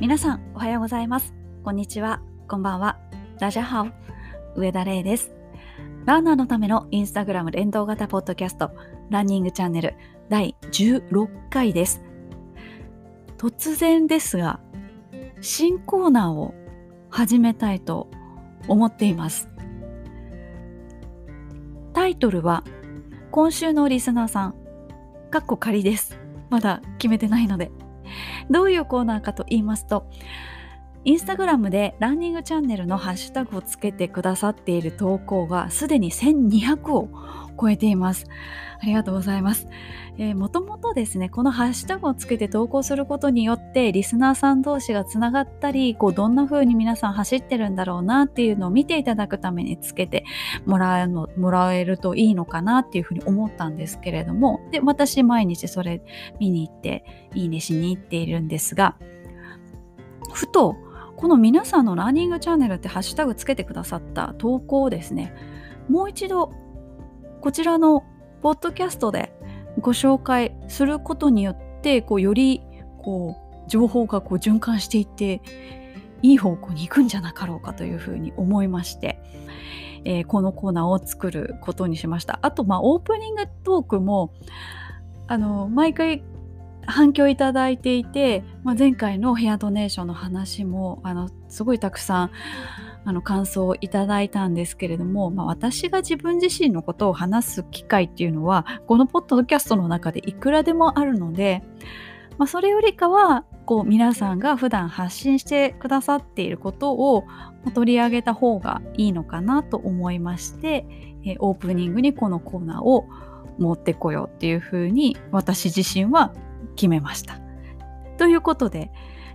皆さんおはようございます。こんにちは。こんばんは。ラジャハオ。上田玲です。ランナーのためのインスタグラム連動型ポッドキャスト。ランニングチャンネル。第16回です。突然ですが新コーナーを始めたいと思っています。タイトルは今週のリスナーさんかっこ仮です。まだ決めてないので。どういうコーナーかと言いますとインスタグラムでランニングチャンネルのハッシュタグをつけてくださっている投稿がすでに1200を超えています。ありがとうございます。えー、もともとですね、このハッシュタグをつけて投稿することによって、リスナーさん同士がつながったり、こう、どんな風に皆さん走ってるんだろうなっていうのを見ていただくためにつけてもらえのもらえるといいのかなっていうふうに思ったんですけれども、で、私毎日それ見に行って、いいねしに行っているんですが、ふと、この皆さんのランニングチャンネルってハッシュタグつけてくださった投稿をですね、もう一度こちらのポッドキャストでご紹介することによってこうよりこう情報がこう循環していっていい方向に行くんじゃなかろうかというふうに思いまして、えー、このコーナーを作ることにしました。あと、まあ、オープニングトークもあの毎回反響いただいていて、まあ、前回のヘアドネーションの話もあのすごいたくさんあの感想をいただいたんですけれども、まあ、私が自分自身のことを話す機会っていうのはこのポッドキャストの中でいくらでもあるので、まあ、それよりかはこう皆さんが普段発信してくださっていることを取り上げた方がいいのかなと思いまして、えオープニングにこのコーナーを持ってこようっていうふうに私自身は決めました。ということで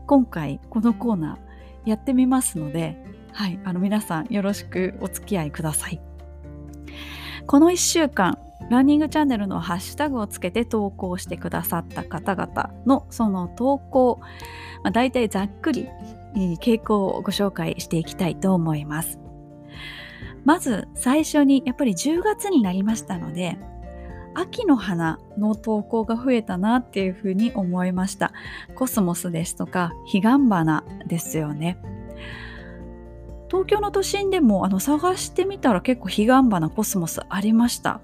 今回このコーナーやってみますので、はい、あの皆さんよろしくお付き合いください。この1週間ランニングチャンネルのハッシュタグをつけて投稿してくださった方々のその投稿、まあ、大体ざっくり傾向をご紹介していきたいと思います。まず最初にやっぱり10月になりましたので秋の花の投稿が増えたなっていうふうに思いましたコスモスですとか彼岸花ですよね東京の都心でもあの探してみたら結構彼岸花コスモスありました。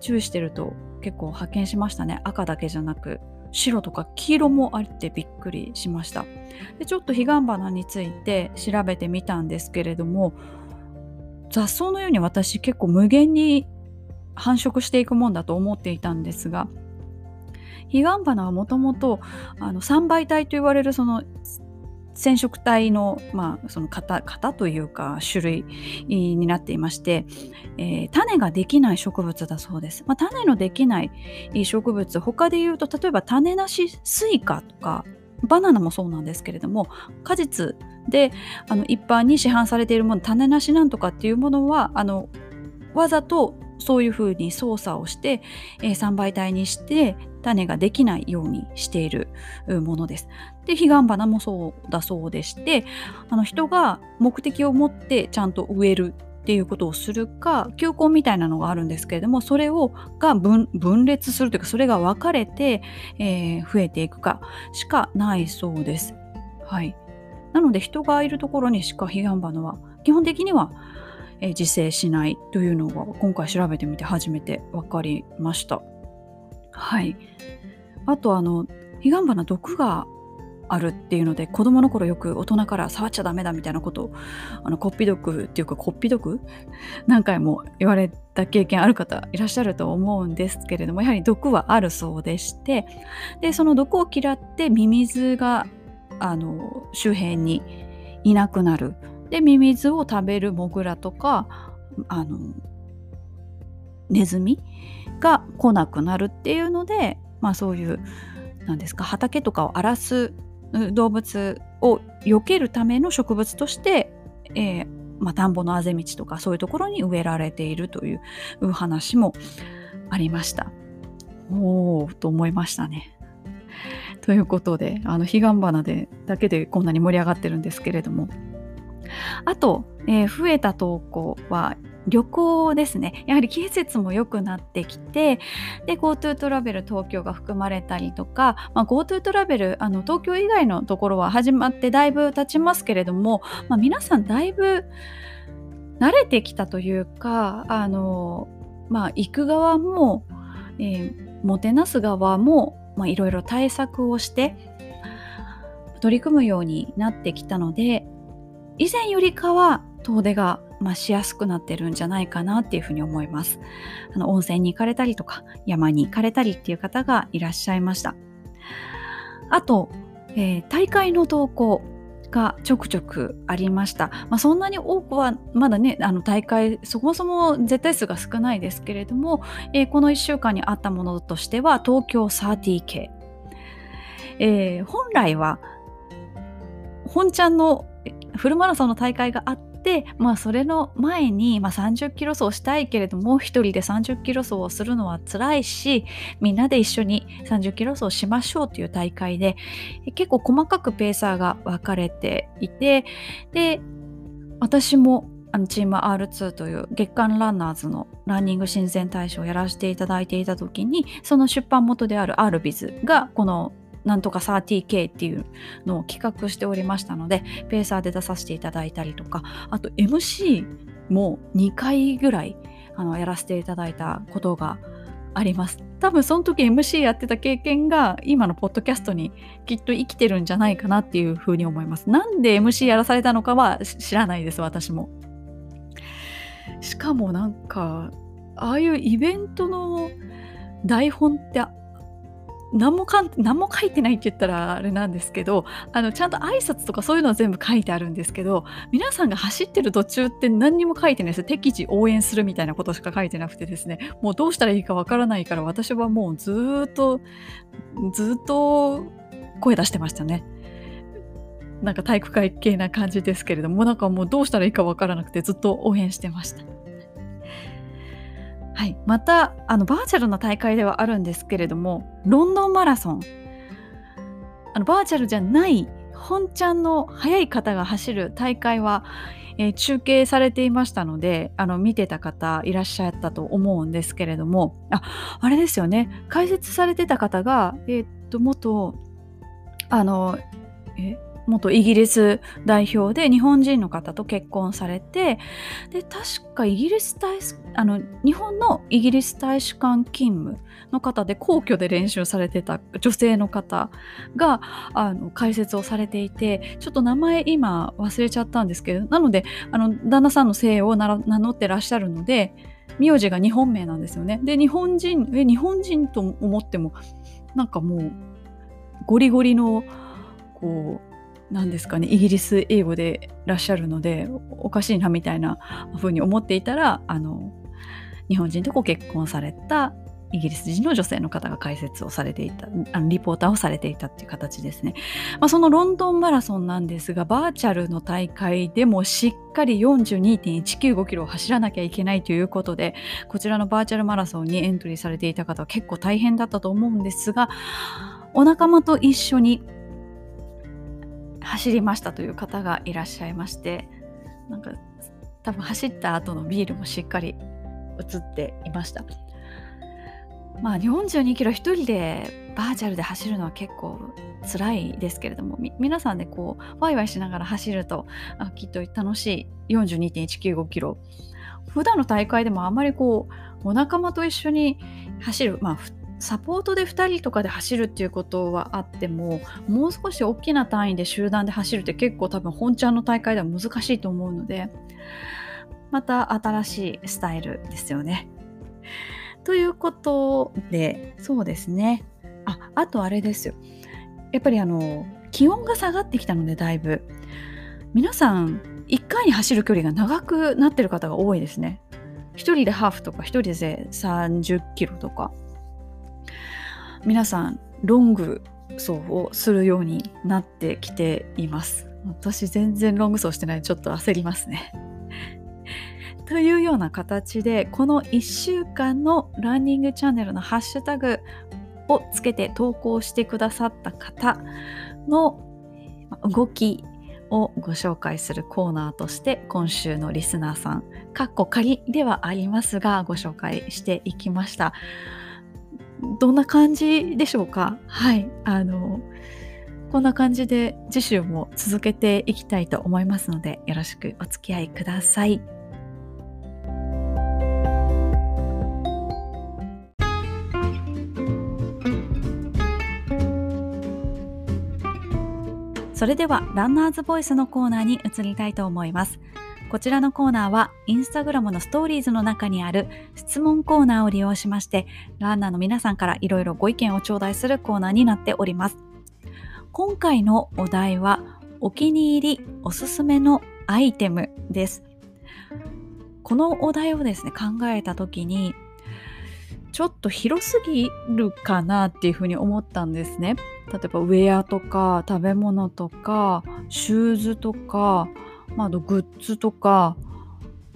注意してると結構発見しましたね。赤だけじゃなく白とか黄色もあってびっくりしました。でちょっと彼岸花について調べてみたんですけれども雑草のように私結構無限に繁殖していくもんだと思っていたんですが彼岸花はもともと3倍体と言われるその染色体の,、まあその型型というか種類になっていまして、えー、種ができない植物だそうです。まあ、種のできない植物他で言うと例えば種なしスイカとかバナナもそうなんですけれども果実であの一般に市販されているもの種なしなんとかっていうものはあのわざとそういうふうに操作をして、えー、3倍体にして種ができないようにしているものです。で彼岸花もそうだそうでしてあの人が目的を持ってちゃんと植えるっていうことをするか球根みたいなのがあるんですけれどもそれをが分裂するというかそれが分かれて、えー、増えていくかしかないそうです。はい、なので人がいるところにしか彼岸花は基本的にはえ自生しないというのが今回調べてみて初めて分かりました。はい。あとあの彼岸花毒があるっていうので子供の頃よく大人から触っちゃダメだみたいなことをあのこっぴどくっていうかこっぴどく？何回も言われた経験ある方いらっしゃると思うんですけれどもやはり毒はあるそうでしてでその毒を嫌ってミミズがあの周辺にいなくなる。でミミズを食べるモグラとかあのネズミが来なくなるっていうので、まあ、そういうなんですか畑とかを荒らす動物を避けるための植物として、えーまあ、田んぼのあぜ道とかそういうところに植えられているという話もありました。おーと思いましたね。ということで彼岸花でだけでこんなに盛り上がってるんですけれどもあと、えー、増えた投稿は旅行ですね。やはり季節も良くなってきてで GoTo トラベル東京が含まれたりとか、まあ、GoTo トラベルあの東京以外のところは始まってだいぶ経ちますけれども、まあ、皆さんだいぶ慣れてきたというかあの、まあ、行く側も、えー、もてなす側もいろいろ対策をして取り組むようになってきたので以前よりかは遠出がまあ、しやすくなってるんじゃないかなっていうふうに思います。あの温泉に行かれたりとか山に行かれたりっていう方がいらっしゃいました。あと、えー、大会の投稿がちょくちょくありました。まあ、そんなに多くはまだねあの大会そもそも絶対数が少ないですけれども、えー、この1週間にあったものとしては東京 30K、えー、本来は本ちゃんのフルマラソンの大会があってで、まあ、それの前に、まあ、30キロ走したいけれども一人で30キロ走をするのは辛いしみんなで一緒に30キロ走しましょうという大会で結構細かくペーサーが分かれていてで私もあのチーム R2 という月間ランナーズのランニング親善大使をやらせていただいていた時にその出版元であるアルビズがこのなんとか 30K っていうのを企画しておりましたので、ペーサーで出させていただいたりとか、あと MC も2回ぐらいあのやらせていただいたことがあります。多分その時 MC やってた経験が今のポッドキャストにきっと生きてるんじゃないかなっていうふうに思います。なんで MC やらされたのかは知らないです、私も。しかもなんか、ああいうイベントの台本って何もかん何も書いてないって言ったらあれなんですけどあのちゃんと挨拶とかそういうのは全部書いてあるんですけど皆さんが走ってる途中って何にも書いてないです適時応援するみたいなことしか書いてなくてですねもうどうしたらいいかわからないから私はもうずっとずっと声出してましたね。なんか体育会系な感じですけれどもなんかもうどうしたらいいかわからなくてずっと応援してました。はい、またあのバーチャルな大会ではあるんですけれどもロンドンマラソン。あのバーチャルじゃない本ちゃんの速い方が走る大会は、えー、中継されていましたのであの見てた方いらっしゃったと思うんですけれども。ああれですよね。解説されてた方が、えー、っと元あのえ元イギリス代表で日本人の方と結婚されてで確かイギリス大あの日本のイギリス大使館勤務の方で皇居で練習されてた女性の方があの解説をされていてちょっと名前今忘れちゃったんですけどなのであの旦那さんの姓を名乗ってらっしゃるので名字が日本名なんですよね。で日本人え日本人と思ってもなんかもうゴリゴリのこう何ですかねイギリス英語でいらっしゃるのでおかしいなみたいな風に思っていたらあの日本人とご結婚されたイギリス人の女性の方が解説をされていたあのリポーターをされていたっていう形ですね、まあ、そのロンドンマラソンなんですがバーチャルの大会でもしっかり42.195キロを走らなきゃいけないということでこちらのバーチャルマラソンにエントリーされていた方は結構大変だったと思うんですがお仲間と一緒に走りましたという方がいらっしゃいましてなんか多分走った後のビールもしっかり映っていました。まあ42キロ1人でバーチャルで走るのは結構辛いですけれども皆さんでこうワイワイしながら走るとあきっと楽しい。42.195キロ。普段の大会でもあまりこうお仲間と一緒に走るまあサポートで2人とかで走るっていうことはあってももう少し大きな単位で集団で走るって結構多分本ちゃんの大会では難しいと思うのでまた新しいスタイルですよね。ということでそうですねああとあれですよやっぱりあの気温が下がってきたのでだいぶ皆さん1回に走る距離が長くなってる方が多いですね。1人でハーフとか1人で30キロとか皆さんロング走をするようになってきています。私全然ロング走してないちょっと焦りますね。というような形でこの1週間のランニングチャンネルのハッシュタグをつけて投稿してくださった方の動きをご紹介するコーナーとして今週のリスナーさんかっこ仮ではありますがご紹介していきましたどんな感じでしょうか？はいあのこんな感じで次週も続けていきたいと思いますのでよろしくお付き合いください。それではランナーズボイスのコーナーに移りたいと思います。こちらのコーナーはインスタグラムのストーリーズの中にある質問コーナーを利用しましてランナーの皆さんからいろいろご意見を頂戴するコーナーになっております。今回のお題はお気に入りおすすめのアイテムです。このお題をですね考えた時にちょっと広すぎるかなっていうふうに思ったんですね。例えばウェアとか食べ物とかシューズとか、まあ、グッズとか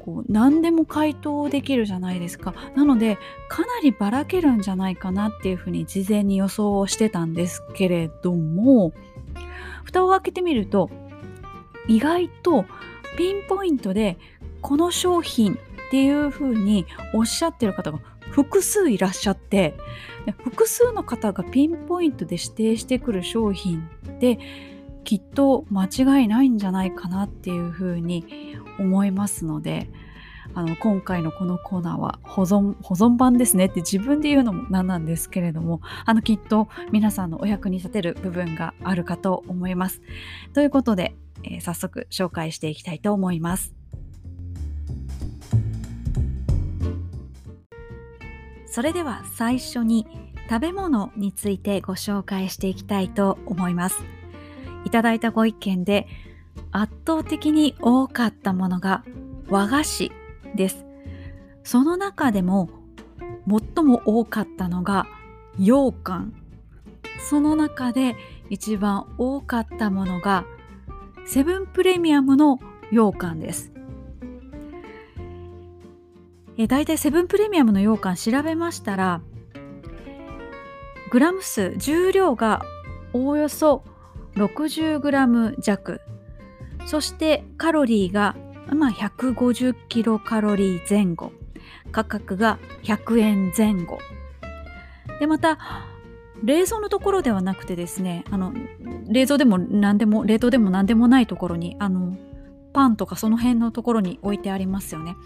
こう何でも回答できるじゃないですか。なのでかなりばらけるんじゃないかなっていうふうに事前に予想をしてたんですけれども蓋を開けてみると意外とピンポイントでこの商品っていうふうにおっしゃってる方が複数いらっしゃって複数の方がピンポイントで指定してくる商品ってきっと間違いないんじゃないかなっていうふうに思いますのであの今回のこのコーナーは保存保存版ですねって自分で言うのもなんなんですけれどもあのきっと皆さんのお役に立てる部分があるかと思います。ということで、えー、早速紹介していきたいと思います。それでは最初に食べ物についてご紹介していきたいと思います。いただいたご意見で圧倒的に多かったものが和菓子です。その中でも最も多かったのが羊羹。その中で一番多かったものがセブンプレミアムの羊羹です。え大体セブンプレミアムの羊羹調べましたらグラム数重量がおおよそ 60g 弱。そしてカロリーが、まあ、150キロカロリー前後。価格が100円前後。でまた冷蔵のところではなくてですねあの冷蔵でも何でも冷凍でも何でもないところにあのパンとかその辺のところに置いてありますよね。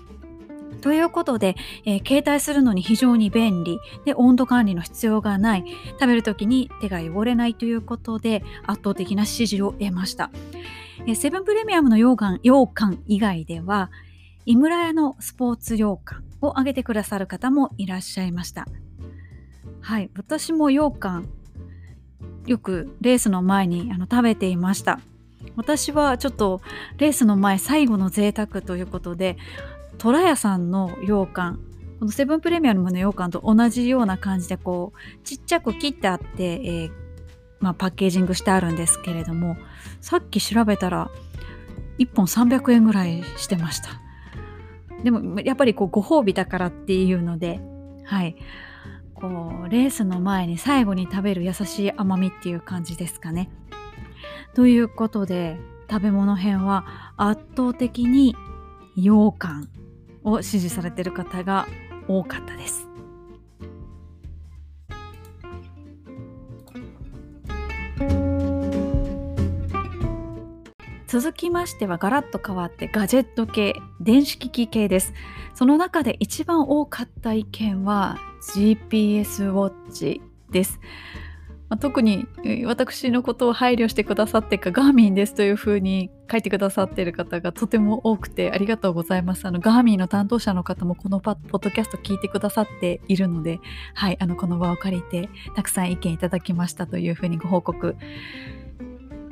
ということで、えー、携帯するのに非常に便利。で温度管理の必要がない。食べる時に手が汚れないということで圧倒的な支持を得ました、えー、セブンプレミアムの羊羹羊羹以外では井村屋のスポーツ羊羹を挙げてくださる方もいらっしゃいました。はい。私も羊羹よくレースの前にあの食べていました。私はちょっとレースの前最後の贅沢ということで虎屋さんの羊羹このセブンプレミアムの羊羹と同じような感じでこうちっちゃく切ってあって、えー、まあ、パッケージングしてあるんですけれどもさっき調べたら1本300円ぐらいしてました。でもやっぱりこうご褒美だからっていうのではい。こうレースの前に最後に食べる優しい甘みっていう感じですかね。ということで食べ物編は圧倒的に羊羹を支持されている方が多かったです。続きましてはガラッと変わってガジェット系電子機器系ですその中で一番多かった意見は GPS ウォッチですまあ、特に私のことを配慮してくださってかガーミンですというふうに書いてくださっている方がとても多くてありがとうございます。あのガーミンの担当者の方もこのポッドキャスト聞いてくださっているので、はい、あのこの場を借りてたくさん意見いただきましたというふうにご報告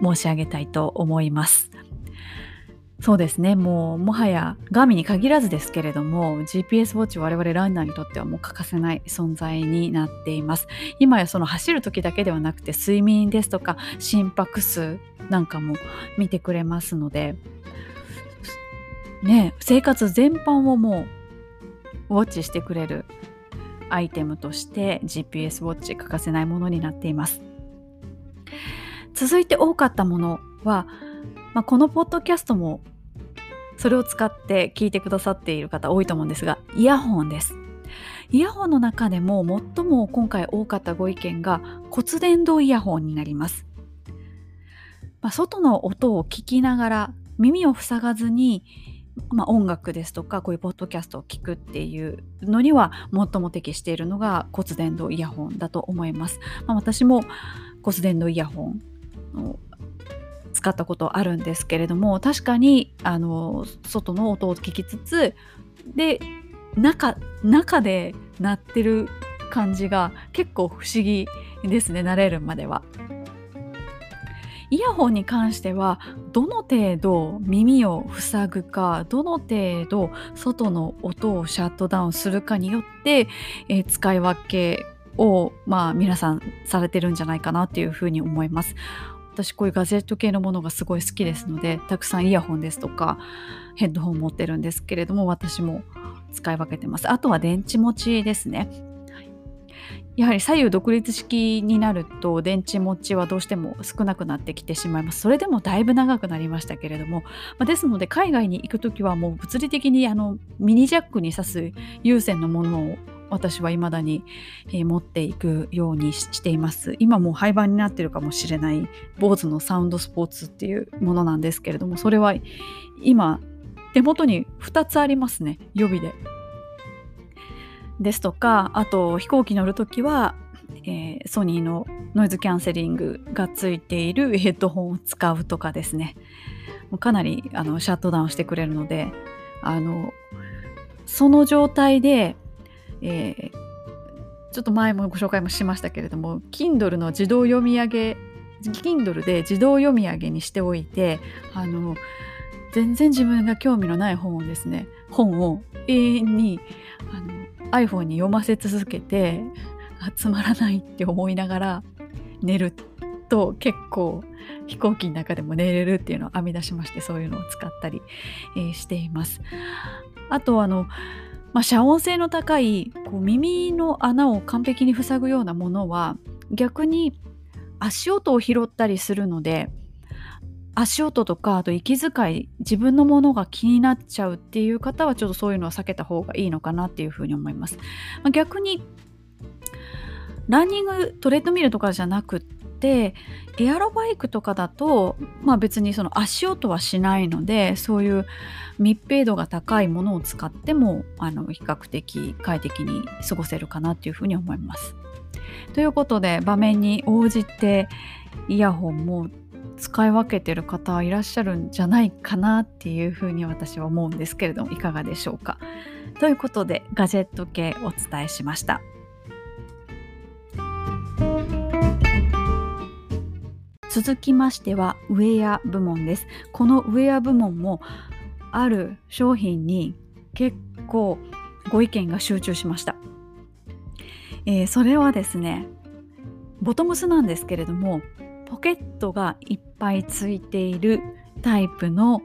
申し上げたいと思います。そうですね。もうもはやガーミに限らずですけれども GPS ウォッチ我々ランナーにとってはもう欠かせない存在になっています。今やその走る時だけではなくて睡眠ですとか心拍数なんかも見てくれますのでね生活全般をもうウォッチしてくれるアイテムとして GPS ウォッチ欠かせないものになっています。続いて多かったものはまあ、このポッドキャストもそれを使って聞いてくださっている方多いと思うんですがイヤホンですイヤホンの中でも最も今回多かったご意見が骨伝導イヤホンになります、まあ、外の音を聞きながら耳を塞がずにまあ、音楽ですとかこういうポッドキャストを聞くっていうのには最も適しているのが骨伝導イヤホンだと思います。まあ、私も骨伝導イヤホンを使ったことあるんですけれども確かにあの外の音を聞きつつで中中で鳴ってる感じが結構不思議ですね慣れるまでは。イヤホンに関してはどの程度耳を塞ぐかどの程度外の音をシャットダウンするかによって、え、使い分けを、まあ、皆さんされてるんじゃないかなっていうふうに思います。私こういうガジェット系のものがすごい好きですのでたくさんイヤホンですとかヘッドホン持ってるんですけれども私も使い分けてます。あとは電池持ちですね。やはり左右独立式になると電池持ちはどうしても少なくなってきてしまいますそれでもだいぶ長くなりましたけれども、ま、ですので海外に行く時はもう物理的にあのミニジャックに挿す有線のものを私は未だに、えー、持っていくようにしています。今もう廃盤になってるかもしれない BOSE のサウンドスポーツっていうものなんですけれどもそれは今手元に2つありますね予備で。ですとかあと飛行機乗る時は、えー、ソニーのノイズキャンセリングがついているヘッドホンを使うとかですね。かなりあのシャットダウンしてくれるのであのその状態で、えー、ちょっと前もご紹介もしましたけれども Kindle の自動読み上げ Kindle で自動読み上げにしておいてあの全然自分が興味のない本をですね本を永遠にあの iPhone に読ませ続けてつまらないって思いながら寝ると結構飛行機の中でも寝れるっていうのを編み出しましてそういうのを使ったり、えー、しています。あとあの、まあ、遮音性の高いこう耳の穴を完璧に塞ぐようなものは逆に足音を拾ったりするので足音とかあと息遣い自分のものが気になっちゃうっていう方はちょっとそういうのは避けた方がいいのかなっていうふうに思います。まあ、逆にランニングトレッドミルとかじゃなくてエアロバイクとかだと、まあ、別にその足音はしないのでそういう密閉度が高いものを使ってもあの比較的快適に過ごせるかなっていうふうに思います。ということで場面に応じてイヤホンも使い分けてる方いらっしゃるんじゃないかなっていうふうに私は思うんですけれどもいかがでしょうか。ということでガジェット系お伝えしました。続きましてはウェア部門です。このウェア部門もある商品に結構ご意見が集中しました。えー、それはですねボトムスなんですけれどもポケットがいっぱいついているタイプの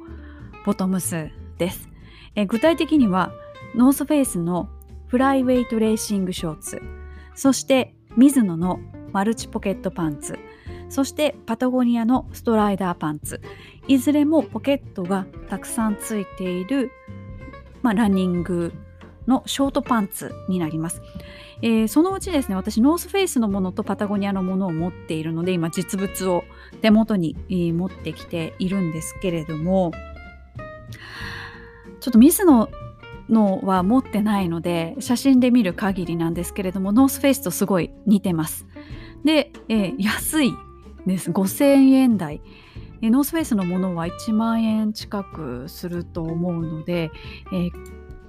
ボトムスです。え具体的にはノースフェイスのフライウェイトレーシングショーツそしてミズノのマルチポケットパンツそしてパタゴニアのストライダーパンツいずれもポケットがたくさんついている、まあ、ランニングのショートパンツになります。えー、そのうちですね私ノースフェイスのものとパタゴニアのものを持っているので今実物を手元に、えー、持ってきているんですけれどもちょっとミズノのは持ってないので写真で見る限りなんですけれどもノースフェイスとすごい似てます。で、えー、安いです。5000円台。ノースフェイスのものは1万円近くすると思うので、えー、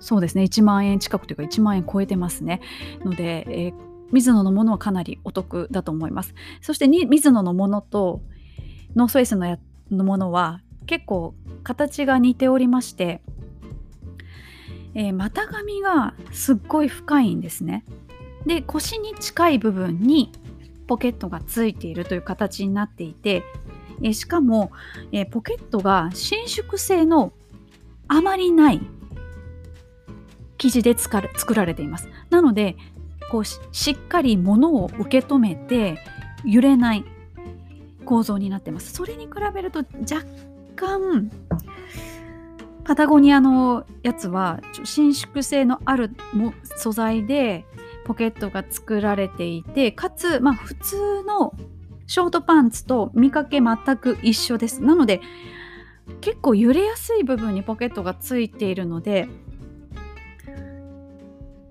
そうですね。1万円近くというか1万円超えてますね。ので、えー、ミズノのものはかなりお得だと思います。そしてミズノのものとノースフェイスのやのものは結構形が似ておりまして、えー、股上がすっごい深いんですね。で腰に近い部分にポケットがついているという形になっていて、え、しかも、え、ポケットが伸縮性のあまりない生地で作られています。なのでこうしっかり物を受け止めて揺れない構造になってます。それに比べると若感パタゴニアのやつは伸縮性のある素材でポケットが作られていてかつ、まあ、普通のショートパンツと見かけ全く一緒です。なので結構揺れやすい部分にポケットがついているので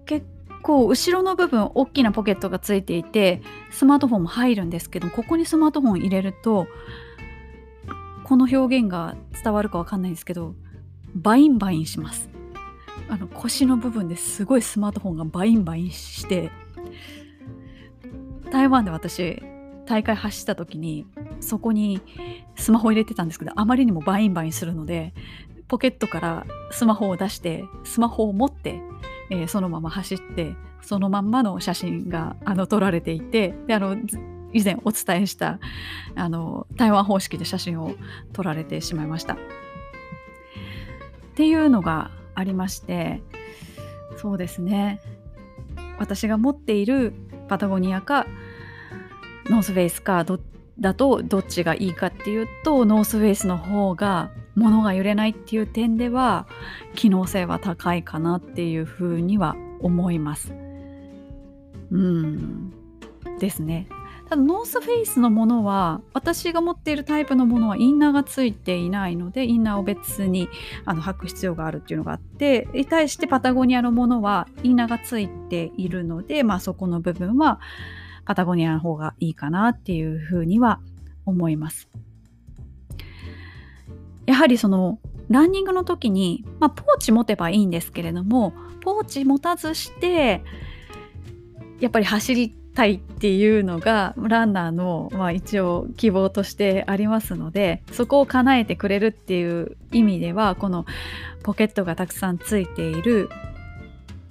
結構後ろの部分大きなポケットがついていてスマートフォンも入るんですけどここにスマートフォン入れるとこの表現が伝わるかわかんないんですけどバインバインします。あの腰の部分ですごいスマートフォンがバインバインして台湾で私大会走った時にそこにスマホ入れてたんですけどあまりにもバインバインするのでポケットからスマホを出してスマホを持って、えー、そのまま走ってそのまんまの写真があの撮られていてであの以前お伝えしたあの台湾方式で写真を撮られてしまいました。っていうのがありましてそうですね私が持っているパタゴニアかノースフェイスかだとどっちがいいかっていうとノースフェイスの方が物が揺れないっていう点では機能性は高いかなっていうふうには思います。うんですね。ノースフェイスのものは私が持っているタイプのものはインナーがついていないのでインナーを別にあの履く必要があるっていうのがあってに対してパタゴニアのものはインナーがついているので、まあ、そこの部分はパタゴニアの方がいいかなっていうふうには思います。やはりそのランニングの時に、まあ、ポーチ持てばいいんですけれどもポーチ持たずしてやっぱり走りたいっていうのがランナーの、まあ、一応希望としてありますのでそこを叶えてくれるっていう意味ではこのポケットがたくさんついている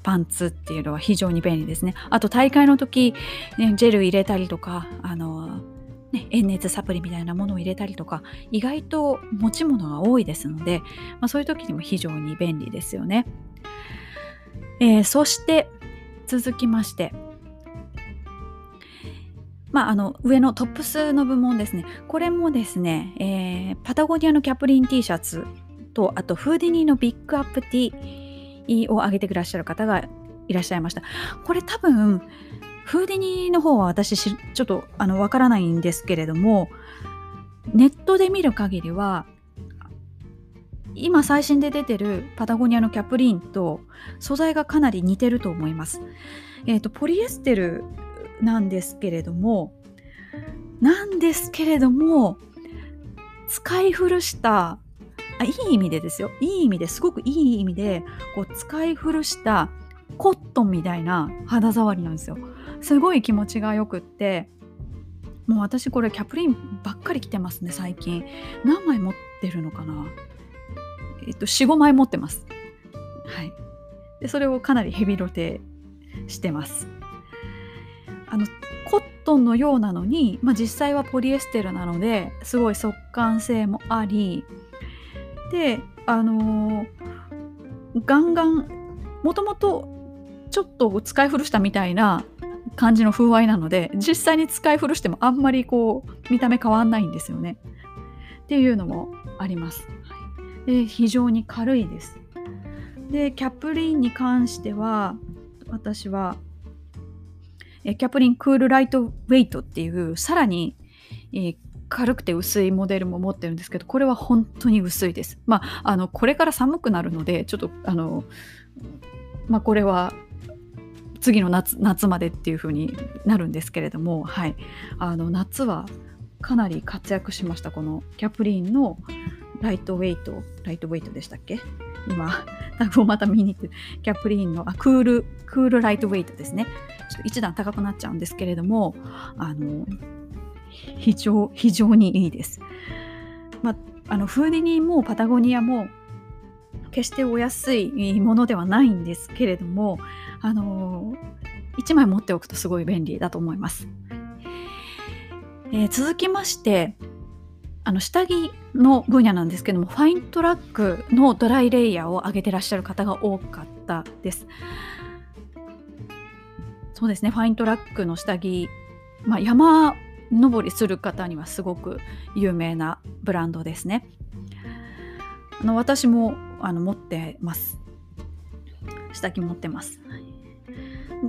パンツっていうのは非常に便利ですね。あと大会の時、ね、ジェル入れたりとかあの、ね、塩熱サプリみたいなものを入れたりとか意外と持ち物が多いですので、まあ、そういう時にも非常に便利ですよね。えー、そして続きましてまあ、あの上のトップスの部門ですね。これもですね、えー、パタゴニアのキャプリン T シャツと、あとフーディニーのビッグアップ T を上げてくらっしゃる方がいらっしゃいました。これ多分、フーディニーの方は私ちょっとあのわからないんですけれども、ネットで見る限りは、今最新で出てるパタゴニアのキャプリンと素材がかなり似てると思います。えっ、ー、と、ポリエステルなんですけれどもなんですけれども使い古したあいい意味でですよ。いい意味ですごくいい意味でこう使い古したコットンみたいな肌触りなんですよ。すごい気持ちがよくってもう私これキャプリンばっかり着てますね最近。何枚持ってるのかな？えっと45枚持ってます。はい。でそれをかなりヘビロテしてます。あのコットンのようなのに、まあ、実際はポリエステルなのですごい速乾性もありであのー、ガンガンもともとちょっと使い古したみたいな感じの風合いなので実際に使い古してもあんまりこう見た目変わんないんですよねっていうのもあります。で非常に軽いです。でキャプリンに関しては私はキャプリンクールライトウェイトっていうさらに、えー、軽くて薄いモデルも持ってるんですけどこれは本当に薄いです。まああのこれから寒くなるのでちょっとあのまあこれは次の夏夏までっていう風になるんですけれども、はい、あの夏はかなり活躍しましたこのキャプリンのライトウェイトライトウェイトでしたっけ？今タグをまた見に行ってキャプリーンのあクールクールライトウェイトですねちょっと一段高くなっちゃうんですけれどもあの非常非常にいいです。まあ、あのフーディニーもパタゴニアも決してお安いものではないんですけれどもあの1枚持っておくとすごい便利だと思います。えー、続きましてあの下着の分野なんですけどもファイントラックのドライレイヤーを上げてらっしゃる方が多かったです。そうですねファイントラックの下着、まあ、山登りする方にはすごく有名なブランドですね。あの私もあの持ってます下着持ってます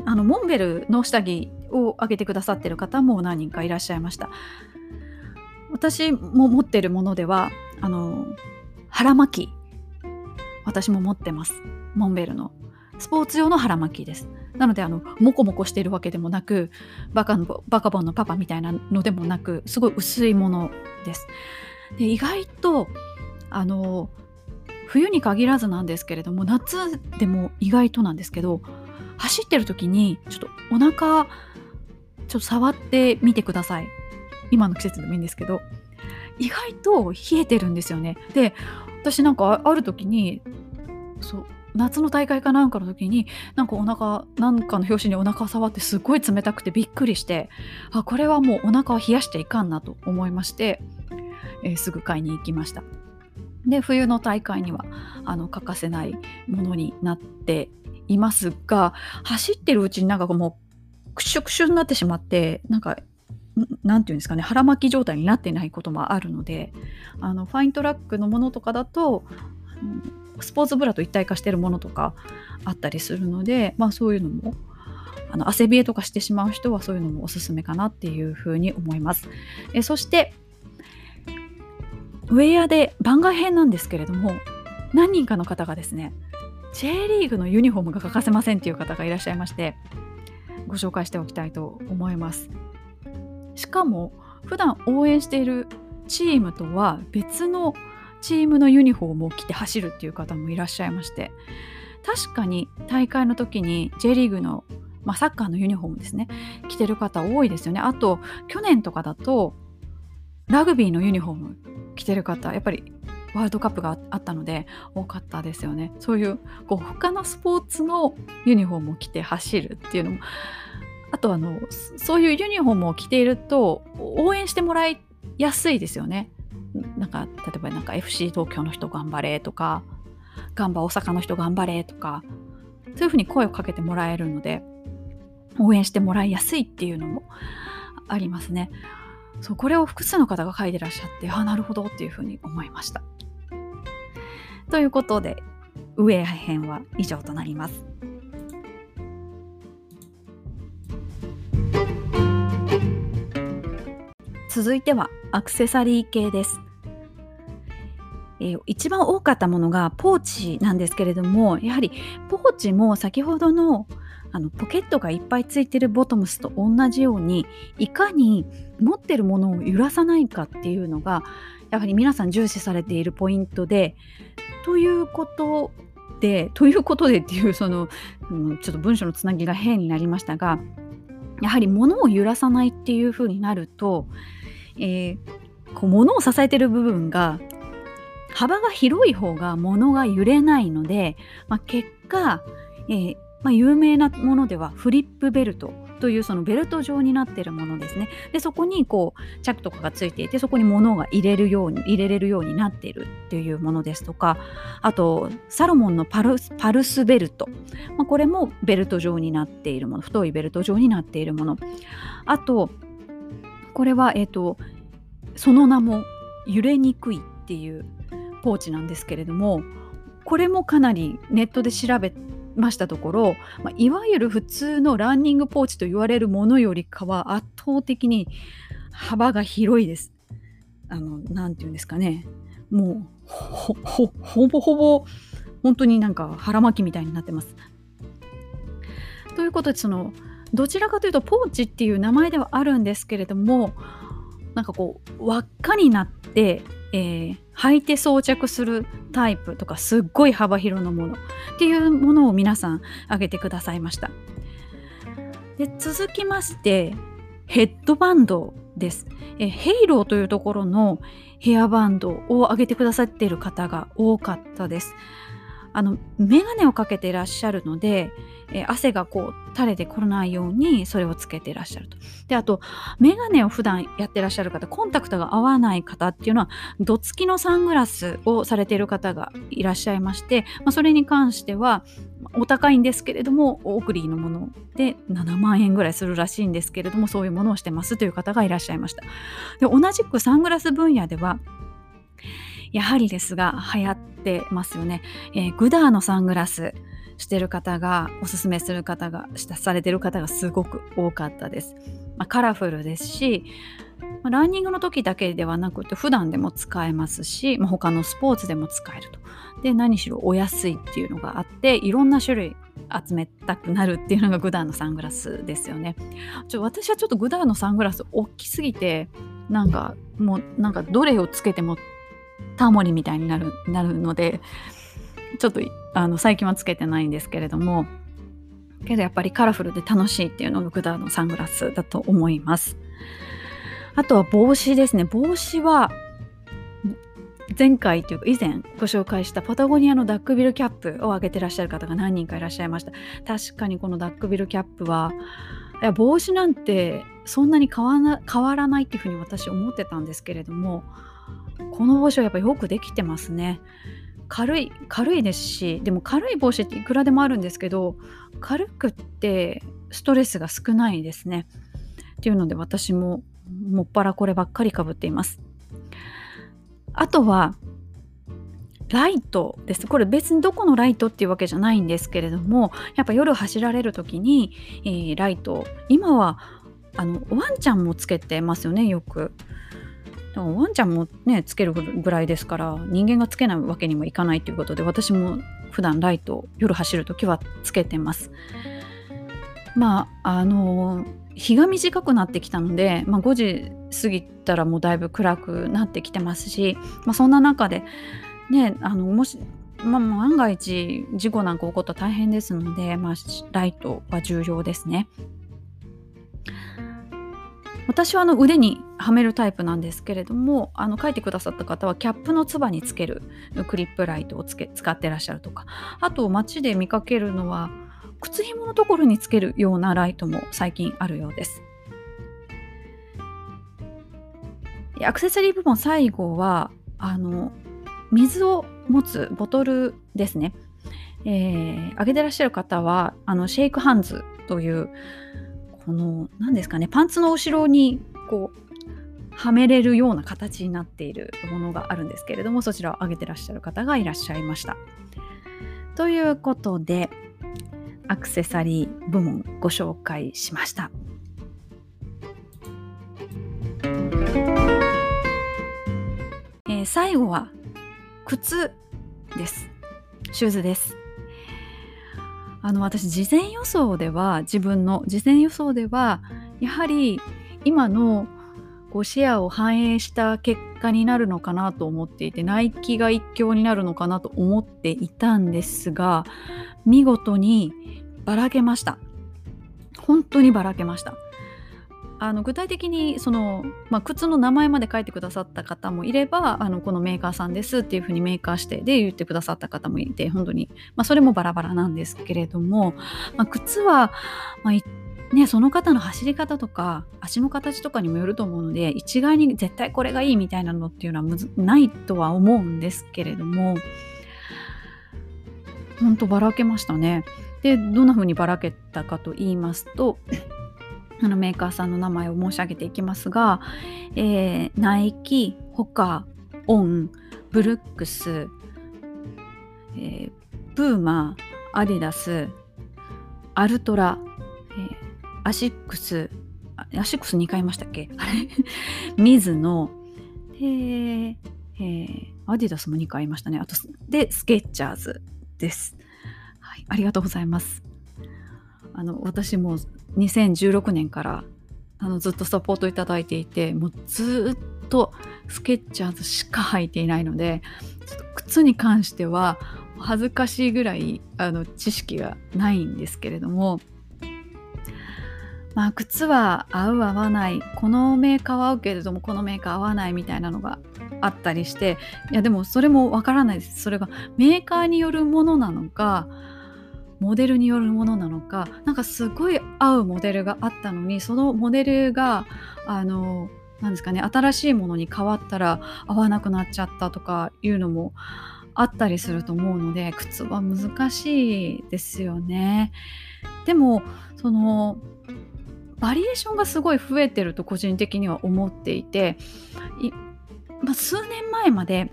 あのモンベルの下着をあげてくださってる方も何人かいらっしゃいました私も持ってるものではあの腹巻き私も持ってます。モンベルの。スポーツ用の腹巻きです。なのであのモコモコしているわけでもなくバカのバカボンのパパみたいなのでもなくすごい薄いものです。で意外とあの冬に限らずなんですけれども夏でも意外となんですけど走ってる時にちょっとお腹ちょっと触ってみてください。今の季節でもいいんですけど意外と冷えてるんですよね。で私なんかある時にそう夏の大会かなんかの時になんかお腹なんかの拍子にお腹触ってすごい冷たくてびっくりしてあこれはもうお腹を冷やしていかんなと思いまして、えー、すぐ買いに行きました。で冬の大会にはあの欠かせないものになっていますが走ってるうちになんかもうクシュクシュになってしまってなんかなんていうんですかね腹巻き状態になってないこともあるのであのファイントラックのものとかだと、スポーツブラと一体化してるものとかあったりするので、まあ、そういうのもあの汗冷えとかしてしまう人はそういうのもおすすめかなっていうふうに思います。えそしてウェアで番外編なんですけれども何人かの方がですね J リーグのユニフォームが欠かせませんっていう方がいらっしゃいましてご紹介しておきたいと思いますしかも普段応援しているチームとは別のチームのユニフォームを着て走るっていう方もいらっしゃいまして確かに大会の時に J リーグの、まあ、サッカーのユニフォームですね着てる方多いですよね。あと去年とかだとラグビーのユニフォーム着てる方やっぱりワールドカップがあったので多かったですよね。そういうこう他のスポーツのユニフォームを着て走るっていうのもあとあのそういうユニフォームを着ていると応援してもらいやすいですよねなんか例えばなんか FC 東京の人頑張れとかガンバ大阪の人頑張れとかそういうふうに声をかけてもらえるので応援してもらいやすいっていうのもありますね。そうこれを複数の方が書いてらっしゃってああなるほどっていうふうに思いました。ということで上編は以上となります。続いてはアクセサリー系です。えー、一番多かったものがポーチなんですけれどもやはりポーチも先ほどのあのポケットがいっぱいついてるボトムスと同じようにいかに持ってるものを揺らさないかっていうのがやはり皆さん重視されているポイントでということでということでっていうその、うん、ちょっと文章のつなぎが変になりましたがやはり物を揺らさないっていうふうになるとえー、こう物を支えてる部分が幅が広い方が物が揺れないので、まあ、結果、えー、まあ、有名なものではフリップベルトというそのベルト状になっているものですね。でそこにこうチャックとかがついていてそこに物が入れるように入れれるようになっているっていうものですとかあとサロモンのパルスパルスベルト、まあ、これもベルト状になっているもの太いベルト状になっているものあとこれは、えーと、その名も揺れにくいっていうポーチなんですけれどもこれもかなりネットで調べましたところ、まあ、いわゆる普通のランニングポーチと言われるものよりかは圧倒的に幅が広いです。あの、なんて言うんですかね。もう、ほ、ほ、ほぼほぼ、本当になんか腹巻きみたいになってます。ということで、その、どちらかというとポーチっていう名前ではあるんですけれどもなんかこう輪っかになって、えー、履いて装着するタイプとかすっごい幅広のものっていうものを皆さん挙げてくださいました。で続きましてヘッドバンドです、えヘイローというところのヘアバンドを挙げてくださっている方が多かったです。あの眼鏡をかけていらっしゃるので、えー、汗がこう垂れてこないようにそれをつけていらっしゃると。であと眼鏡を普段やってらっしゃる方コンタクトが合わない方っていうのはどつきのサングラスをされている方がいらっしゃいまして、まあ、それに関してはお高いんですけれどもオークリーのもので7万円ぐらいするらしいんですけれどもそういうものをしてますという方がいらっしゃいました。で同じくサングラス分野ではやはりですが流行ってますよね。えー、グダーのサングラスしてる方がおすすめする方がされてる方がすごく多かったです。まあ、カラフルですし、まあ、ランニングの時だけではなくて普段でも使えますし、まあ、他のスポーツでも使えると。で何しろお安いっていうのがあっていろんな種類集めたくなるっていうのがグダーのサングラスですよね。ちょ私はちょっとグダーのサングラス大きすぎてなんかもうなんかどれをつけてもタモリみたいになるなるのでちょっとあの最近はつけてないんですけれどもけどやっぱりカラフルで楽しいっていうのがグダのサングラスだと思います。あとは帽子ですね。帽子は前回というか以前ご紹介したパタゴニアのダックビルキャップをあげてらっしゃる方が何人かいらっしゃいました確かにこのダックビルキャップはいや帽子なんてそんなに変わな変わらないっていうふうに私思ってたんですけれどもこの帽子はやっぱよくできてますね軽い軽いですしでも軽い帽子っていくらでもあるんですけど軽くってストレスが少ないですねっていうので私ももっぱらこればっかりかぶっていますあとはライトです。これ別にどこのライトっていうわけじゃないんですけれども、やっぱ夜走られる時に、えー、ライト、今はあのワンちゃんもつけてますよね、よく。ワンちゃんもね、つけるぐらいですから、人間がつけないわけにもいかないということで、私も普段ライト、夜走る時はつけてます。まあ、あの日が短くなってきたので、まあ、5時過ぎたらもうだいぶ暗くなってきてますし、まあ、そんな中でねあのもし、まあ、万が一事故なんか起こったら大変ですので、まあ、ライトは重要ですね。私はあの腕にはめるタイプなんですけれどもあの書いてくださった方はキャップのつばにつけるクリップライトをつけ使ってらっしゃるとかあと街で見かけるのは靴紐のところにつけるようなライトも最近あるようです。アクセサリー部門最後はあの水を持つボトルですね。えー、上げてらっしゃる方はあのシェイクハンズというこの何ですかねパンツの後ろにこうはめれるような形になっているものがあるんですけれどもそちらを上げてらっしゃる方がいらっしゃいました。ということでアクセサリー部門ご紹介しました。えー、最後は靴です。シューズです。あの私事前予想では自分の事前予想ではやはり今のこうシェアを反映した結果になるのかなと思っていてナイキが一強になるのかなと思っていたんですが見事にばらけました。本当にばらけました。あの具体的にその、まあ、靴の名前まで書いてくださった方もいればあのこのメーカーさんですっていうふうにメーカー指定で言ってくださった方もいて本当に、まあ、それもバラバラなんですけれども、まあ、靴は、まあね、その方の走り方とか足の形とかにもよると思うので一概に絶対これがいいみたいなのっていうのはむずないとは思うんですけれども本当ばらけましたね。でどんな風にばらけたかと言いますとあのメーカーさんの名前を申し上げていきますが、えー、ナイキ、ホカ、オン、ブルックス、えー、プーマ、アディダス、アルトラ、えー、アシックス、アシックス2回言いましたっけ？あれ？ミズノ、えー、えー、アディダスも2回言いましたね。あと、で、スケッチャーズです。はい、ありがとうございます。あの私も2016年からあのずっとサポートいただいていてもうずっとスケッチャーズしか履いていないので靴に関しては恥ずかしいぐらいあの知識がないんですけれどもまあ靴は合う合わないこのメーカーは合うけれどもこのメーカー合わないみたいなのがあったりしていやでもそれもわからないです。それがメーカーによるものなのかモデルによるものなのかなんかすごい合うモデルがあったのにそのモデルがあのなですかね新しいものに変わったら合わなくなっちゃったとかいうのもあったりすると思うので靴は難しいですよね。でもそのバリエーションがすごい増えてると個人的には思っていてまあ、数年前まで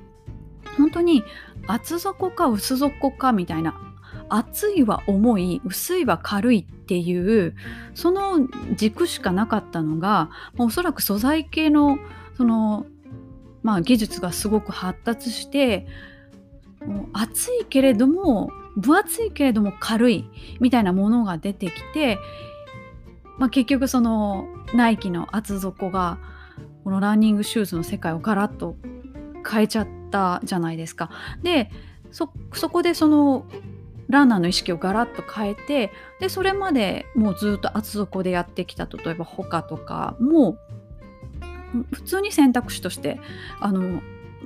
本当に厚底か薄底かみたいな厚いは重い薄いは軽いっていうその軸しかなかったのがおそらく素材系のその、まあ、技術がすごく発達して厚いけれども分厚いけれども軽いみたいなものが出てきて、まあ、結局そのナイキの厚底がこのランニングシューズの世界をガラッと変えちゃったじゃないですか。でそこでそのランナーの意識をガラッと変えてでそれまでもうずっと厚底でやってきた例えばホカとかも普通に選択肢としてあの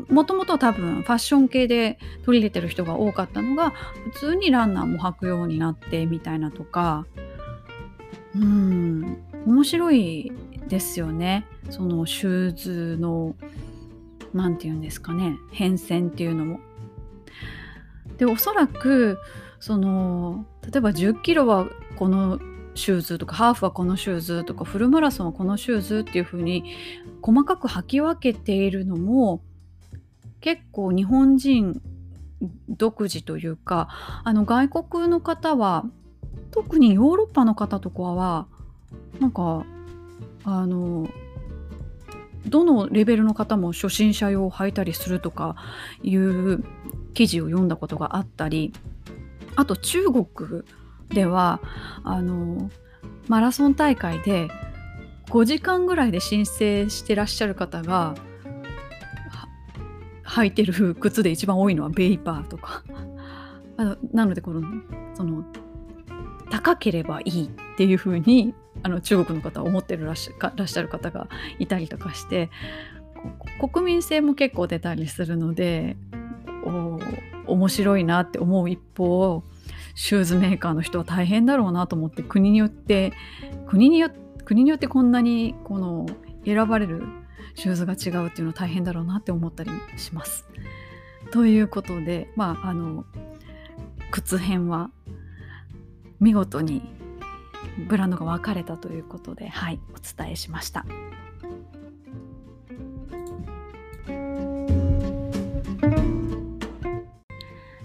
もともと多分ファッション系で取り入れてる人が多かったのが普通にランナーも履くようになってみたいなとかうん面白いですよねそのシューズの何て言うんですかね変遷っていうのも。でおそらくその例えば10キロはこのシューズとかハーフはこのシューズとかフルマラソンはこのシューズっていう風に細かく履き分けているのも結構日本人独自というかあの外国の方は特にヨーロッパの方とかはなんかあのどのレベルの方も初心者用を履いたりするとかいう記事を読んだことがあったりあと中国ではあのマラソン大会で5時間ぐらいで申請してらっしゃる方が履いてる靴で一番多いのはベイパーとか。あのなのでこのその高ければいいっていうふうにあの中国の方は思ってるらっしゃる方がいたりとかして国民性も結構出たりするので面白いなって思う一方シューズメーカーの人は大変だろうなと思って国によって国によ国によってこんなにこの選ばれるシューズが違うっていうのは大変だろうなって思ったりします。ということでまああの靴編は見事にブランドが分かれたということではいお伝えしました。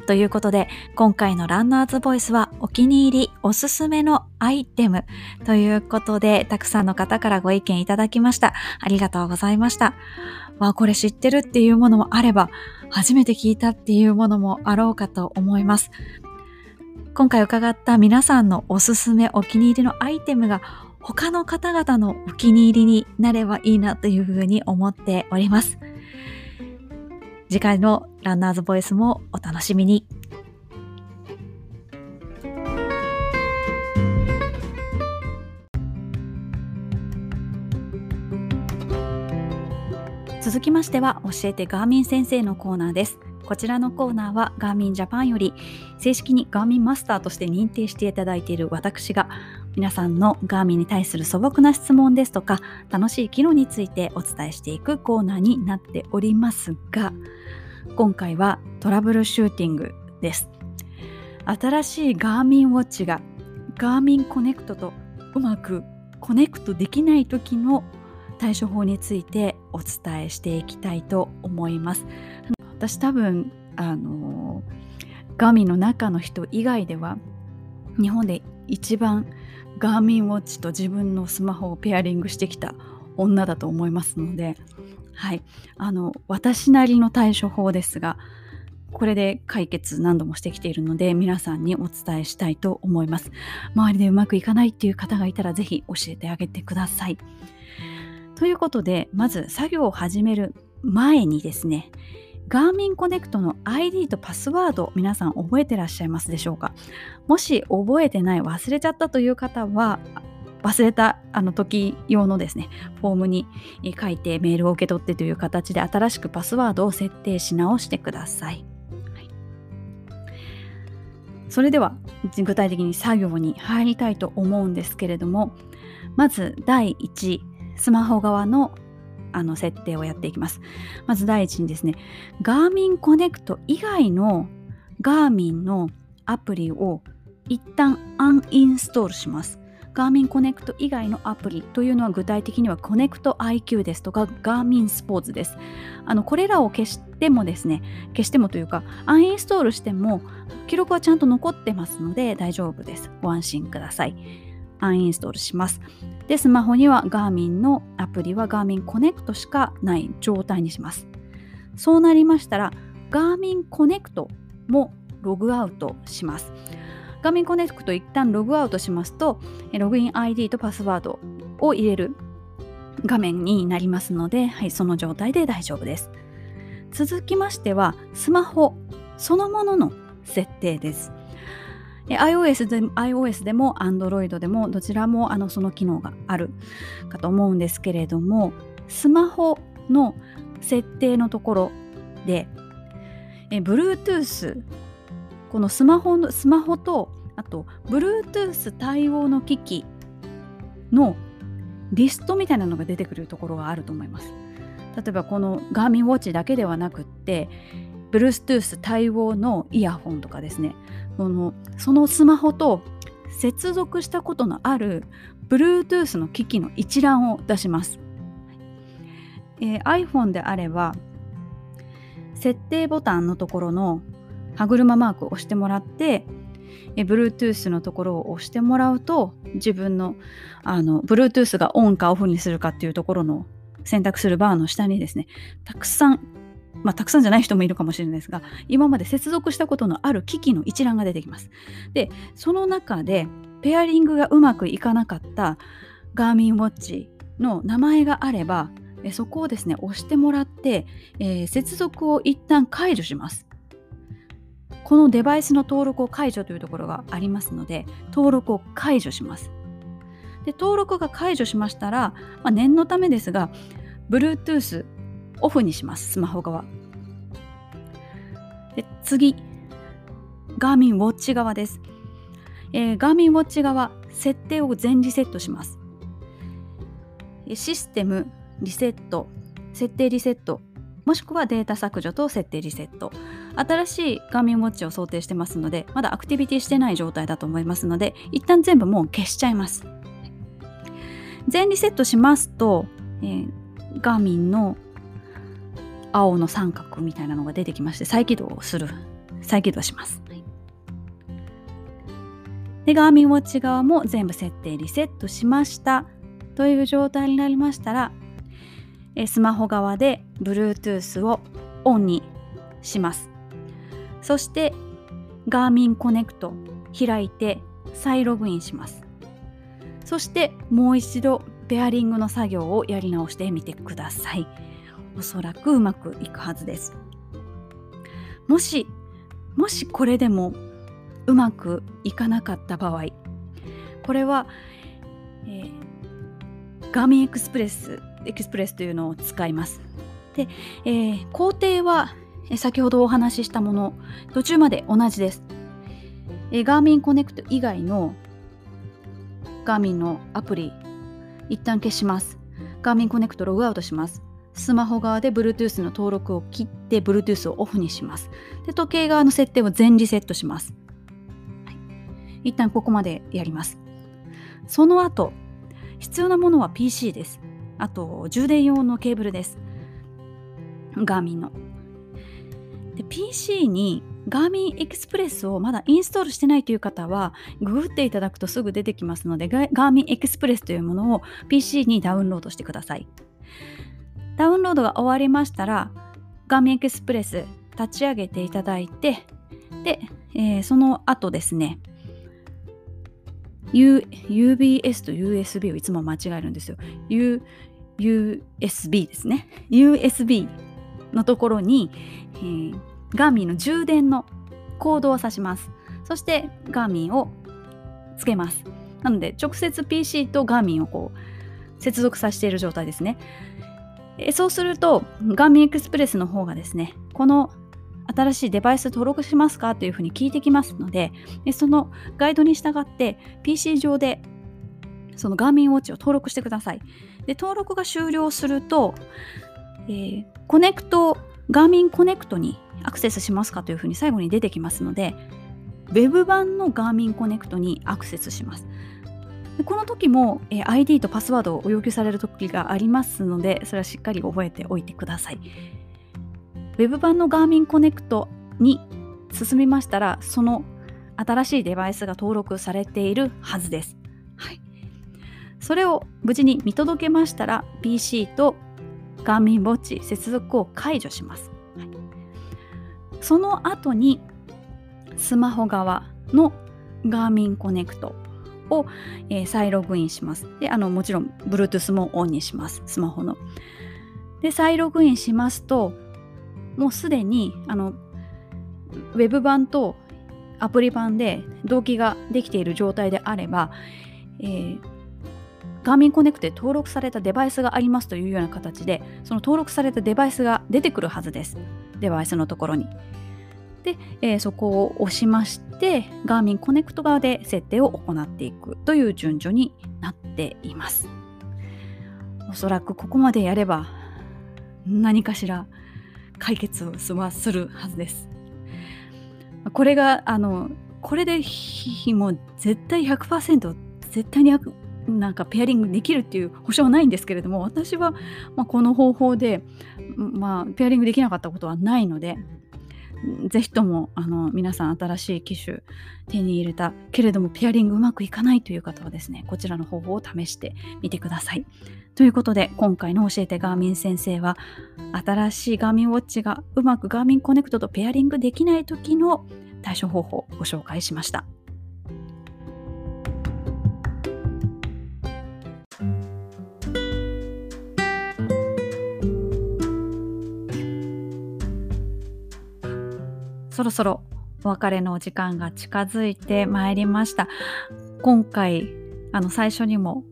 ということで、今回のランナーズボイスはお気に入りおすすめのアイテムということで、たくさんの方からご意見いただきました。ありがとうございました。わあ、これ知ってるっていうものもあれば、初めて聞いたっていうものもあろうかと思います。今回伺った皆さんのおすすめお気に入りのアイテムが他の方々のお気に入りになればいいなというふうに思っております。次回のランナーズボイスもお楽しみに。続きましては教えてガーミン先生のコーナーです。こちらのコーナーはガーミンジャパンより正式にガーミンマスターとして認定していただいている私が皆さんのガーミンに対する素朴な質問ですとか楽しい機能についてお伝えしていくコーナーになっておりますが今回はトラブルシューティングです。新しいガーミンウォッチがガーミンコネクトとうまくコネクトできない時の対処法についてお伝えしていきたいと思います。私多分あのガーミンの中の人以外では日本で一番ガーミンウォッチと自分のスマホをペアリングしてきた女だと思いますので、はい、あの私なりの対処法ですがこれで解決何度もしてきているので皆さんにお伝えしたいと思います。周りでうまくいかないっていう方がいたら是非教えてあげてください。ということでまず作業を始める前にですねガーミンコネクトの ID とパスワード皆さん覚えてらっしゃいますでしょうか？もし覚えてない忘れちゃったという方は忘れたあの時用のですねフォームに書いてメールを受け取ってという形で新しくパスワードを設定し直してください、はい、それでは具体的に作業に入りたいと思うんですけれどもまず第1スマホ側のあの設定をやっていきます。まず第一にですね、ガーミンコネクト以外のガーミンのアプリを一旦アンインストールします。Garmin Connect 以外のアプリというのは具体的には Connect IQ ですとか Garmin Sports です。あのこれらを消してもですね、消してもというか、アンインストールしても記録はちゃんと残ってますので大丈夫です。ご安心ください。アンインストールします。で、スマホには Garmin のアプリは Garmin Connect しかない状態にします。そうなりましたら、Garmin Connect もログアウトします。画面コネクト一旦ログアウトしますと、ログイン ID とパスワードを入れる画面になりますので、はい、その状態で大丈夫です。続きましては、スマホそのものの設定です。iOS で iOS でも Android でもどちらもあのその機能があるかと思うんですけれどもスマホの設定のところで Bluetooth このスマホのスマホとあと Bluetooth 対応の機器のリストみたいなのが出てくるところがあると思います。例えばこの Garmin Watch だけではなくって Bluetooth 対応のイヤホンとかですねそのそのスマホと接続したことのある Bluetooth の機器の一覧を出します。えー、iPhone であれば設定ボタンのところの歯車マークを押してもらってえ Bluetooth のところを押してもらうと自分のあの Bluetooth がオンかオフにするかっていうところの選択するバーの下にですねたくさんまあ、たくさんじゃない人もいるかもしれないですが今まで接続したことのある機器の一覧が出てきます。でその中でペアリングがうまくいかなかったガーミンウォッチの名前があればそこをですね押してもらって、えー、接続を一旦解除します。このデバイスの登録を解除というところがありますので登録を解除します。で登録が解除しましたら、まあ、念のためですが Bluetooth オフにしますスマホ側。で次 Garmin Watch 側です、えー、Garmin Watch 側設定を全リセットします。システムリセット設定リセットもしくはデータ削除と設定リセット。新しい画面ウォッチを想定してますのでまだアクティビティしてない状態だと思いますので一旦全部もう消しちゃいます。全リセットしますと、えー、ガーミンの青の三角みたいなのが出てきまして再起動する。再起動します、はい、でガーミンウォッチ側も全部設定リセットしました。という状態になりましたらスマホ側で Bluetooth をオンにします。そして Garmin Connect 開いて再ログインします。そしてもう一度ペアリングの作業をやり直してみてください。おそらくうまくいくはずです。もしもしこれでもうまくいかなかった場合これは、えー、ガーミンエクスプレスエクスプレスというのを使います。で、えー、工程は先ほどお話ししたもの途中まで同じです。えー、ガーミンコネクト以外のガーミンのアプリ一旦消します。ガーミンコネクトログアウトします。スマホ側で Bluetooth の登録を切って Bluetooth をオフにします。で時計側の設定を全リセットします。はい、一旦ここまでやります。その後、必要なものは PC です。あと充電用のケーブルです。ガーミンの。で PC にガーミンエクスプレスをまだインストールしてないという方は、ググっていただくとすぐ出てきますので、ガーミンエクスプレスというものを PC にダウンロードしてください。ダウンロードが終わりましたら、ガーミンエクスプレス立ち上げていただいて、で、えー、その後ですね、U、UBS と USB をいつも間違えるんですよ。U、USB ですね。USB のところに、えー、ガーミンの充電のコードを挿します。そしてガーミンをつけます。なので直接 PC とガーミンをこう接続させている状態ですね。えそうするとガーミンエクスプレスの方がですね、この新しいデバイス登録しますか？というふうに聞いてきますので、そのガイドに従って PC 上でそのガーミンウォッチを登録してください。で登録が終了すると、えー、コネクト、ガーミンコネクトにアクセスしますかというふうに最後に出てきますので、Web 版のガーミンコネクトにアクセスします。でこの時も、え ID とパスワードを要求される時がありますのでそれはしっかり覚えておいてください Web 版の Garmin Connect に進みましたらその新しいデバイスが登録されているはずです、はい、それを無事に見届けましたら PC と Garmin Watch 接続を解除します、はい、その後にスマホ側の Garmin Connect を、えー、再ログインします。で、あの、もちろん、Bluetooth もオンにします。スマホの。で、再ログインしますと、もうすでに、あの、ウェブ版とアプリ版で同期ができている状態であれば、えー、ガーミンコネクトで登録されたデバイスがありますというような形で、その登録されたデバイスが出てくるはずです。デバイスのところに。で、えー、そこを押しまして、ガーミンコネクト側で設定を行っていくという順序になっています。おそらくここまでやれば何かしら解決はするはずです。これが、あの、これで日も絶対100%絶対になんかペアリングできるっていう保証はないんですけれども私は、まあ、この方法で、まあ、ペアリングできなかったことはないのでぜひともあの皆さん新しい機種手に入れたけれどもペアリングうまくいかないという方はですねこちらの方法を試してみてください。ということで今回の教えてガーミン先生は新しいガーミンウォッチがうまくガーミンコネクトとペアリングできない時の対処方法をご紹介しました。そろそろお別れのお時間が近づいてまいりました。今回、あの最初にも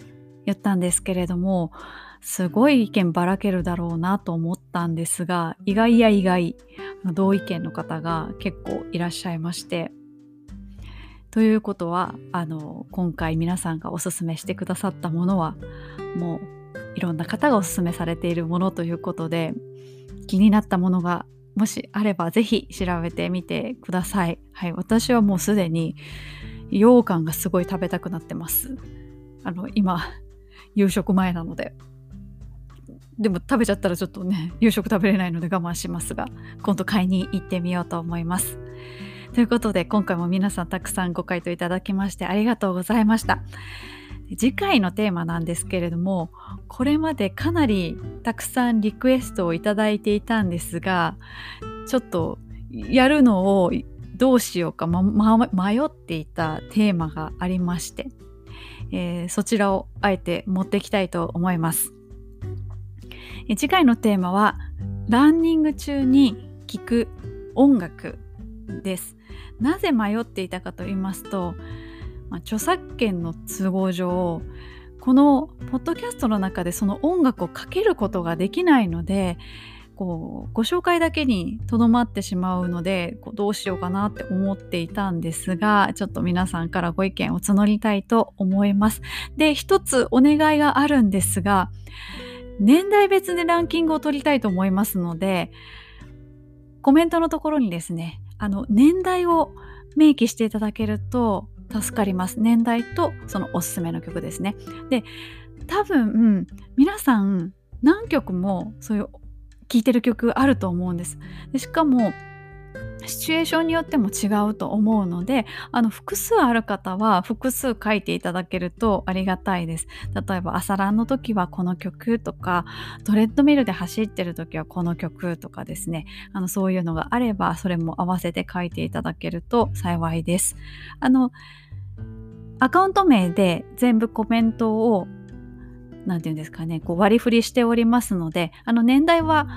言ったんですけれども、すごい意見ばらけるだろうなと思ったんですが、意外や意外、同意見の方が結構いらっしゃいまして、ということは、あの、今回皆さんがおすすめしてくださったものは、もういろんな方がおすすめされているものということで、気になったものがもしあればぜひ調べてみてください。はい、私はもうすでに羊羹がすごい食べたくなってます。あの、今、夕食前なので。でも食べちゃったらちょっとね、夕食食べれないので我慢しますが、今度買いに行ってみようと思います。ということで、今回も皆さんたくさんご回答いただきましてありがとうございました。次回のテーマなんですけれどもこれまでかなりたくさんリクエストをいただいていたんですがちょっとやるのをどうしようか、まま、迷っていたテーマがありまして、えー、そちらをあえて持っていきたいと思います。次回のテーマはランニング中に聴く音楽です。なぜ迷っていたかと言いますとまあ、著作権の都合上このポッドキャストの中でその音楽をかけることができないのでこうご紹介だけにとどまってしまうのでこうどうしようかなって思っていたんですがちょっと皆さんからご意見を募りたいと思います。で一つお願いがあるんですが年代別でランキングを取りたいと思いますのでコメントのところにですねあの年代を明記していただけると助かります。年代とそのおすすめの曲ですね。で、多分、皆さん何曲もそういう聴いてる曲あると思うんです。でしかも、シチュエーションによっても違うと思うのであの複数ある方は複数書いていただけるとありがたいです。例えば朝ランの時はこの曲とかトレッドミルで走ってる時はこの曲とかですね。あのそういうのがあればそれも合わせて書いていただけると幸いです。あのアカウント名で全部コメントを何て言うんですかねこう割り振りしておりますのであの年代は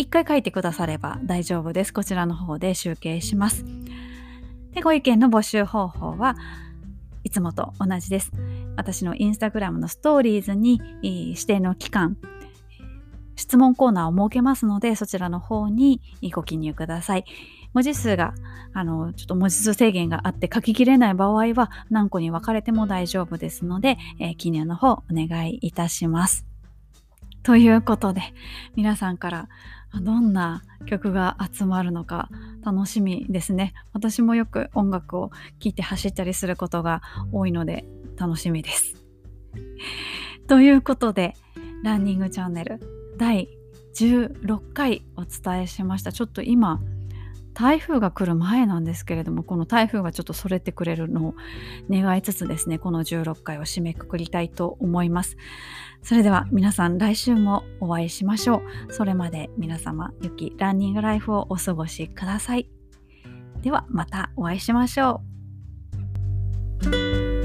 一回書いてくだされば大丈夫です。こちらの方で集計します。で、ご意見の募集方法はいつもと同じです。私のインスタグラムのストーリーズに指定の期間、質問コーナーを設けますので、そちらの方にご記入ください。文字数が、あの、ちょっと文字数制限があって書ききれない場合は何個に分かれても大丈夫ですので、えー、記入の方お願いいたします。ということで、皆さんからどんな曲が集まるのか楽しみですね。私もよく音楽を聴いて走ったりすることが多いので楽しみです。ということでランニングチャンネル第16回お伝えしましたちょっと今台風が来る前なんですけれどもこの台風がちょっとそれてくれるのを願いつつですねこの16回を締めくくりたいと思いますそれでは皆さん来週もお会いしましょう。それまで皆様、良きランニングライフをお過ごしください。ではまたお会いしましょう。